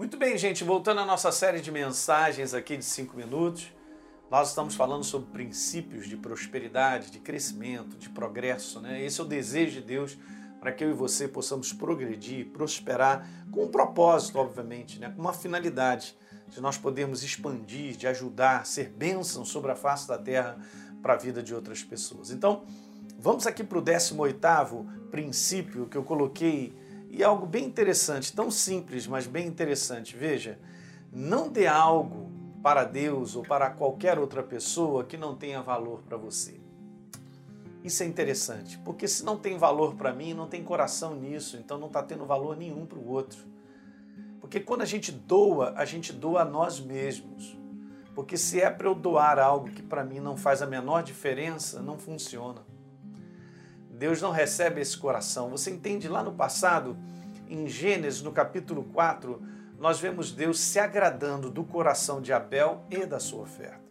Muito bem, gente, voltando à nossa série de mensagens aqui de 5 minutos, nós estamos falando sobre princípios de prosperidade, de crescimento, de progresso, né? Esse é o desejo de Deus para que eu e você possamos progredir, prosperar, com um propósito, obviamente, né? com uma finalidade de nós podermos expandir, de ajudar, ser bênção sobre a face da terra para a vida de outras pessoas. Então, vamos aqui para o 18º princípio que eu coloquei e é algo bem interessante, tão simples, mas bem interessante. Veja, não dê algo para Deus ou para qualquer outra pessoa que não tenha valor para você. Isso é interessante, porque se não tem valor para mim, não tem coração nisso, então não está tendo valor nenhum para o outro. Porque quando a gente doa, a gente doa a nós mesmos. Porque se é para eu doar algo que para mim não faz a menor diferença, não funciona. Deus não recebe esse coração. Você entende lá no passado, em Gênesis, no capítulo 4, nós vemos Deus se agradando do coração de Abel e da sua oferta.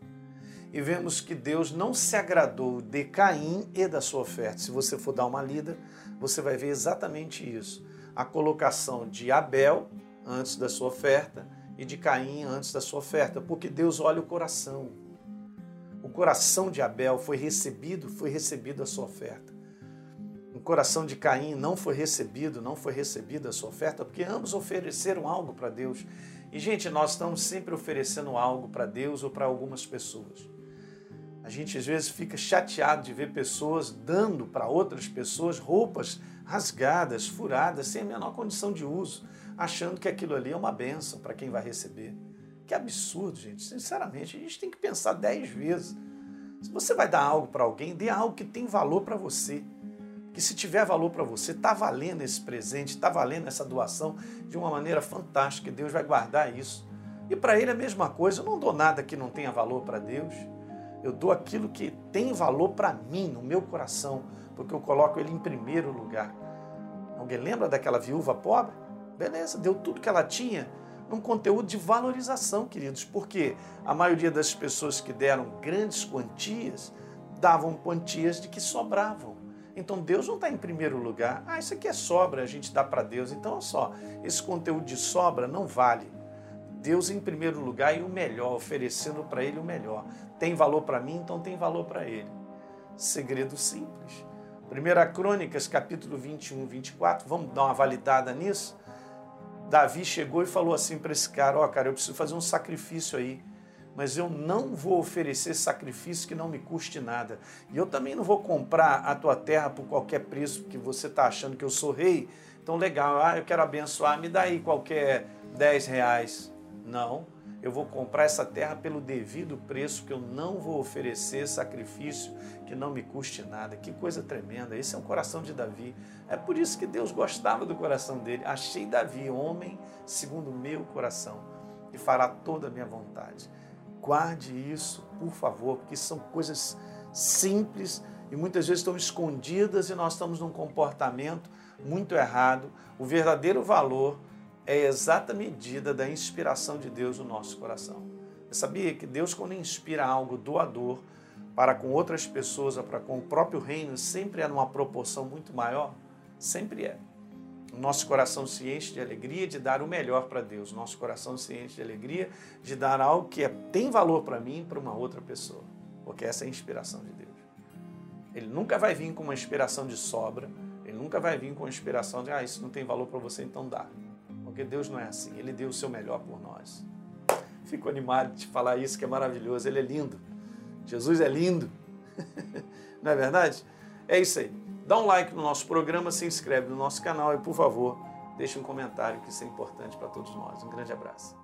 E vemos que Deus não se agradou de Caim e da sua oferta. Se você for dar uma lida, você vai ver exatamente isso. A colocação de Abel antes da sua oferta e de Caim antes da sua oferta, porque Deus olha o coração. O coração de Abel foi recebido, foi recebido a sua oferta coração de Caim não foi recebido, não foi recebida a sua oferta, porque ambos ofereceram algo para Deus. E, gente, nós estamos sempre oferecendo algo para Deus ou para algumas pessoas. A gente às vezes fica chateado de ver pessoas dando para outras pessoas roupas rasgadas, furadas, sem a menor condição de uso, achando que aquilo ali é uma benção para quem vai receber. Que absurdo, gente. Sinceramente, a gente tem que pensar dez vezes. Se você vai dar algo para alguém, dê algo que tem valor para você que se tiver valor para você, está valendo esse presente, está valendo essa doação de uma maneira fantástica. Deus vai guardar isso. E para ele a mesma coisa. Eu não dou nada que não tenha valor para Deus. Eu dou aquilo que tem valor para mim, no meu coração, porque eu coloco ele em primeiro lugar. Alguém lembra daquela viúva pobre? Beleza, deu tudo que ela tinha num conteúdo de valorização, queridos, porque a maioria das pessoas que deram grandes quantias davam quantias de que sobravam. Então Deus não está em primeiro lugar. Ah, isso aqui é sobra, a gente dá para Deus. Então, olha só, esse conteúdo de sobra não vale. Deus em primeiro lugar e o melhor, oferecendo para Ele o melhor. Tem valor para mim, então tem valor para Ele. Segredo simples. 1 Crônicas, capítulo 21, 24, vamos dar uma validada nisso? Davi chegou e falou assim para esse cara: Ó, oh, cara, eu preciso fazer um sacrifício aí mas eu não vou oferecer sacrifício que não me custe nada. E eu também não vou comprar a tua terra por qualquer preço, porque você está achando que eu sou rei. Então, legal, ah, eu quero abençoar, me dá aí qualquer 10 reais. Não, eu vou comprar essa terra pelo devido preço, que eu não vou oferecer sacrifício que não me custe nada. Que coisa tremenda. Esse é o coração de Davi. É por isso que Deus gostava do coração dele. Achei Davi, homem segundo o meu coração, e fará toda a minha vontade. Guarde isso, por favor, porque são coisas simples e muitas vezes estão escondidas e nós estamos num comportamento muito errado. O verdadeiro valor é a exata medida da inspiração de Deus no nosso coração. Você sabia que Deus, quando inspira algo doador para com outras pessoas para com o próprio reino, sempre é numa proporção muito maior? Sempre é. Nosso coração se enche de alegria de dar o melhor para Deus. Nosso coração se enche de alegria de dar algo que é, tem valor para mim e para uma outra pessoa. Porque essa é a inspiração de Deus. Ele nunca vai vir com uma inspiração de sobra. Ele nunca vai vir com uma inspiração de, ah, isso não tem valor para você, então dá. Porque Deus não é assim. Ele deu o seu melhor por nós. Fico animado de falar isso, que é maravilhoso. Ele é lindo. Jesus é lindo. não é verdade? É isso aí. Dá um like no nosso programa, se inscreve no nosso canal e, por favor, deixe um comentário que isso é importante para todos nós. Um grande abraço.